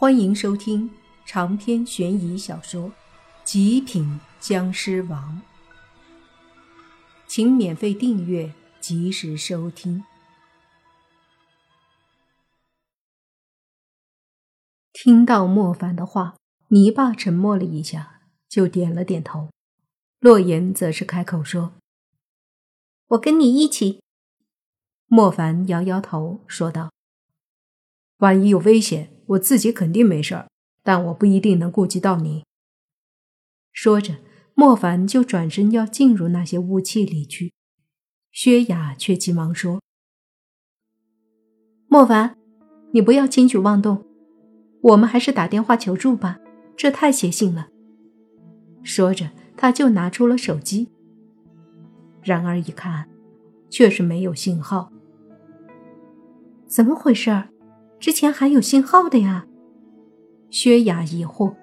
欢迎收听长篇悬疑小说《极品僵尸王》，请免费订阅，及时收听。听到莫凡的话，泥巴沉默了一下，就点了点头。洛言则是开口说：“我跟你一起。”莫凡摇摇头，说道：“万一有危险。”我自己肯定没事儿，但我不一定能顾及到你。说着，莫凡就转身要进入那些雾气里去，薛雅却急忙说：“莫凡，你不要轻举妄动，我们还是打电话求助吧，这太邪性了。”说着，他就拿出了手机，然而一看，却是没有信号。怎么回事儿？之前还有信号的呀，薛雅疑惑。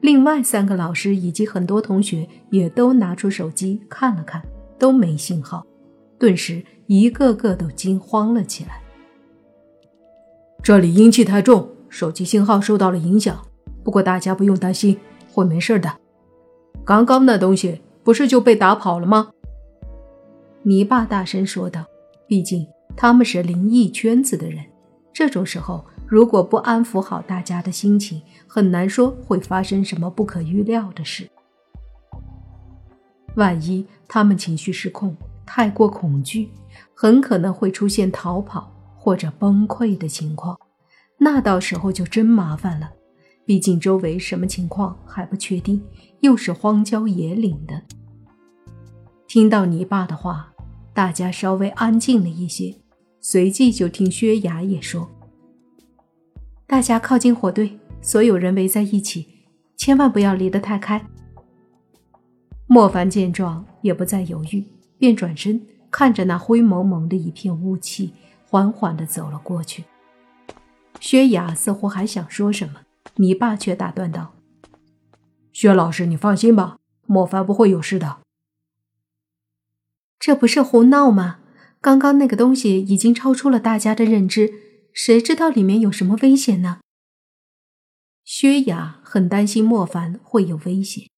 另外三个老师以及很多同学也都拿出手机看了看，都没信号，顿时一个个都惊慌了起来。这里阴气太重，手机信号受到了影响。不过大家不用担心，会没事的。刚刚那东西不是就被打跑了吗？泥巴大声说道：“毕竟他们是灵异圈子的人。”这种时候，如果不安抚好大家的心情，很难说会发生什么不可预料的事。万一他们情绪失控，太过恐惧，很可能会出现逃跑或者崩溃的情况，那到时候就真麻烦了。毕竟周围什么情况还不确定，又是荒郊野岭的。听到你爸的话，大家稍微安静了一些。随即就听薛雅也说：“大家靠近火堆，所有人围在一起，千万不要离得太开。”莫凡见状也不再犹豫，便转身看着那灰蒙蒙的一片雾气，缓缓地走了过去。薛雅似乎还想说什么，你爸却打断道：“薛老师，你放心吧，莫凡不会有事的。这不是胡闹吗？”刚刚那个东西已经超出了大家的认知，谁知道里面有什么危险呢？薛雅很担心莫凡会有危险，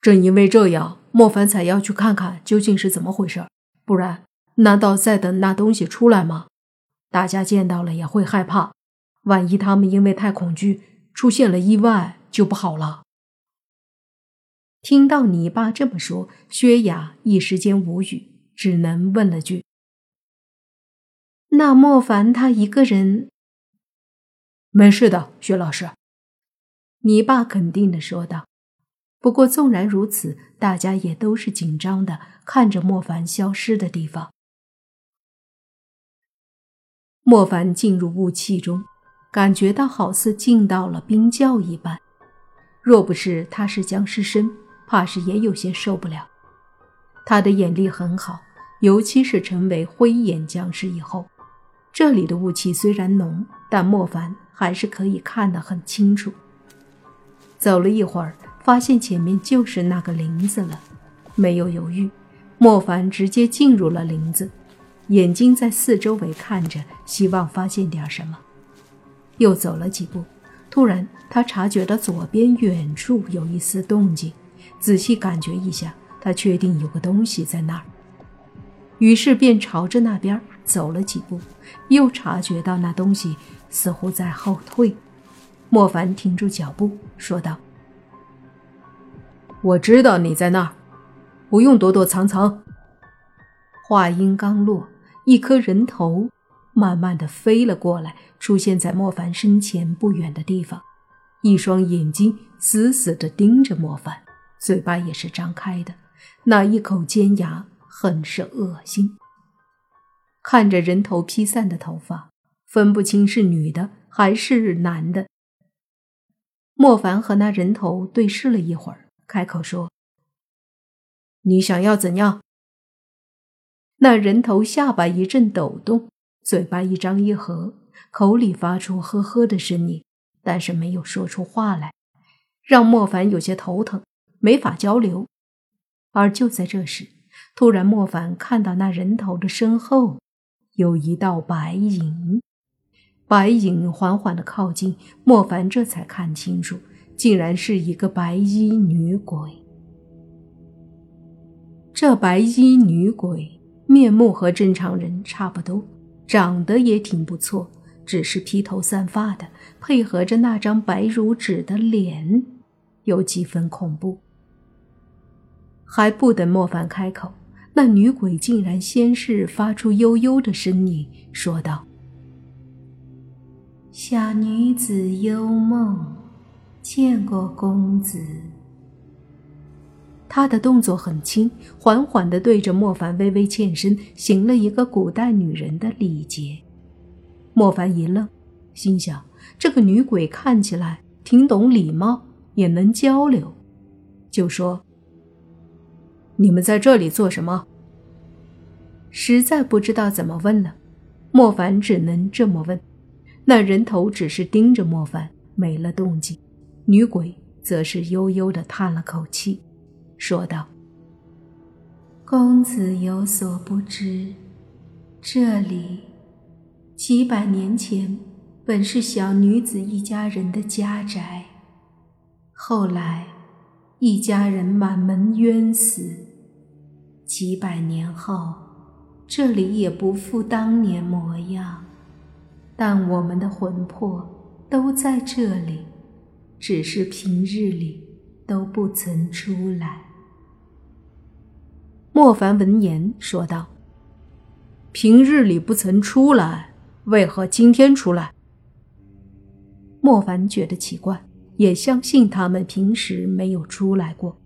正因为这样，莫凡才要去看看究竟是怎么回事。不然，难道再等那东西出来吗？大家见到了也会害怕，万一他们因为太恐惧出现了意外，就不好了。听到你爸这么说，薛雅一时间无语。只能问了句：“那莫凡他一个人没事的，薛老师。”你爸肯定的说道。不过纵然如此，大家也都是紧张的看着莫凡消失的地方。莫凡进入雾气中，感觉到好似进到了冰窖一般。若不是他是僵尸身，怕是也有些受不了。他的眼力很好。尤其是成为灰眼僵尸以后，这里的雾气虽然浓，但莫凡还是可以看得很清楚。走了一会儿，发现前面就是那个林子了，没有犹豫，莫凡直接进入了林子，眼睛在四周围看着，希望发现点什么。又走了几步，突然他察觉到左边远处有一丝动静，仔细感觉一下，他确定有个东西在那儿。于是便朝着那边走了几步，又察觉到那东西似乎在后退。莫凡停住脚步，说道：“我知道你在那儿，不用躲躲藏藏。”话音刚落，一颗人头慢慢的飞了过来，出现在莫凡身前不远的地方，一双眼睛死死的盯着莫凡，嘴巴也是张开的，那一口尖牙。很是恶心。看着人头披散的头发，分不清是女的还是男的。莫凡和那人头对视了一会儿，开口说：“你想要怎样？”那人头下巴一阵抖动，嘴巴一张一合，口里发出呵呵的声音，但是没有说出话来，让莫凡有些头疼，没法交流。而就在这时，突然，莫凡看到那人头的身后有一道白影，白影缓缓的靠近，莫凡这才看清楚，竟然是一个白衣女鬼。这白衣女鬼面目和正常人差不多，长得也挺不错，只是披头散发的，配合着那张白如纸的脸，有几分恐怖。还不等莫凡开口，那女鬼竟然先是发出悠悠的声音，说道：“小女子幽梦，见过公子。”他的动作很轻，缓缓地对着莫凡微微欠身，行了一个古代女人的礼节。莫凡一愣，心想：这个女鬼看起来挺懂礼貌，也能交流，就说：“你们在这里做什么？”实在不知道怎么问了，莫凡只能这么问。那人头只是盯着莫凡，没了动静。女鬼则是悠悠地叹了口气。说道：“公子有所不知，这里几百年前本是小女子一家人的家宅，后来一家人满门冤死，几百年后这里也不复当年模样，但我们的魂魄都在这里，只是平日里都不曾出来。”莫凡闻言说道：“平日里不曾出来，为何今天出来？”莫凡觉得奇怪，也相信他们平时没有出来过，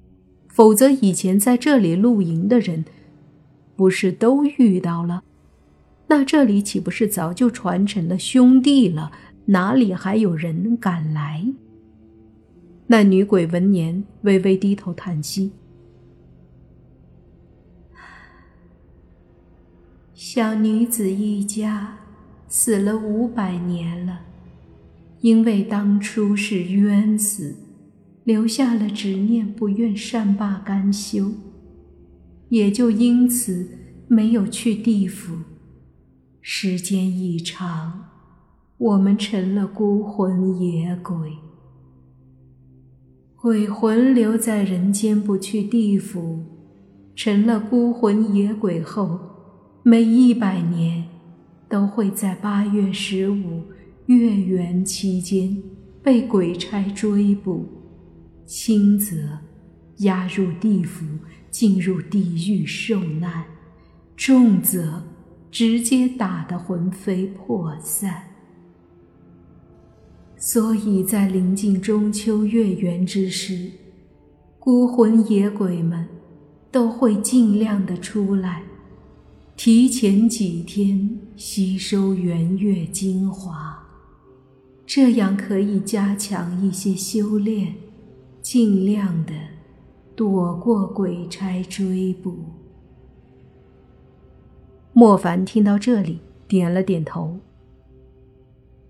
否则以前在这里露营的人，不是都遇到了？那这里岂不是早就传成了兄弟了？哪里还有人敢来？那女鬼闻言微微低头叹息。小女子一家死了五百年了，因为当初是冤死，留下了执念，不愿善罢甘休，也就因此没有去地府。时间一长，我们成了孤魂野鬼，鬼魂留在人间不去地府，成了孤魂野鬼后。每一百年，都会在八月十五月圆期间被鬼差追捕，轻则押入地府，进入地狱受难；重则直接打得魂飞魄散。所以在临近中秋月圆之时，孤魂野鬼们都会尽量的出来。提前几天吸收圆月精华，这样可以加强一些修炼，尽量的躲过鬼差追捕。莫凡听到这里，点了点头。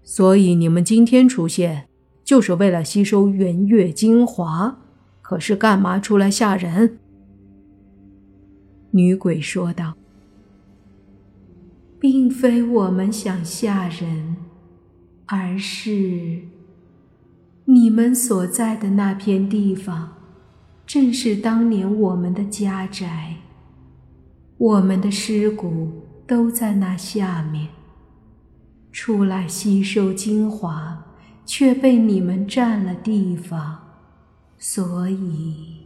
所以你们今天出现，就是为了吸收圆月精华？可是干嘛出来吓人？女鬼说道。并非我们想吓人，而是你们所在的那片地方，正是当年我们的家宅。我们的尸骨都在那下面，出来吸收精华，却被你们占了地方，所以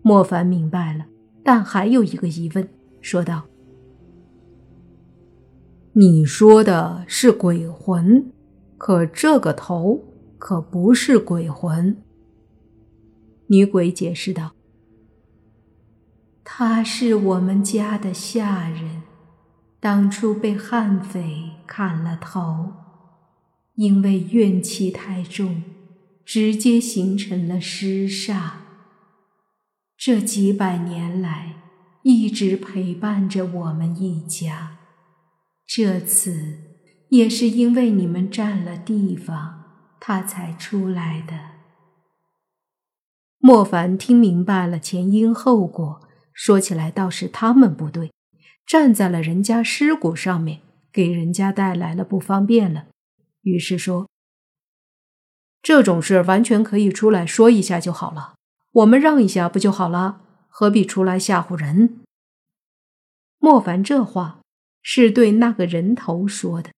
莫凡明白了，但还有一个疑问，说道。你说的是鬼魂，可这个头可不是鬼魂。女鬼解释道：“他是我们家的下人，当初被悍匪砍了头，因为怨气太重，直接形成了尸煞。这几百年来，一直陪伴着我们一家。”这次也是因为你们占了地方，他才出来的。莫凡听明白了前因后果，说起来倒是他们不对，站在了人家尸骨上面，给人家带来了不方便了，于是说：“这种事完全可以出来说一下就好了，我们让一下不就好了？何必出来吓唬人？”莫凡这话是对那个人头说的，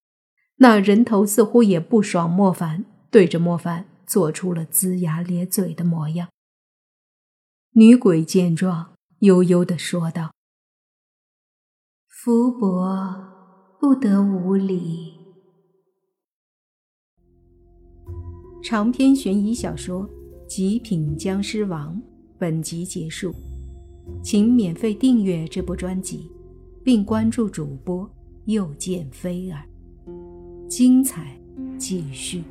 那人头似乎也不爽莫凡，对着莫凡做出了龇牙咧嘴的模样。女鬼见状，悠悠的说道：“福伯不得无礼。”长篇悬疑小说《极品僵尸王》本集结束，请免费订阅这部专辑，并关注主播又见菲儿，精彩继续。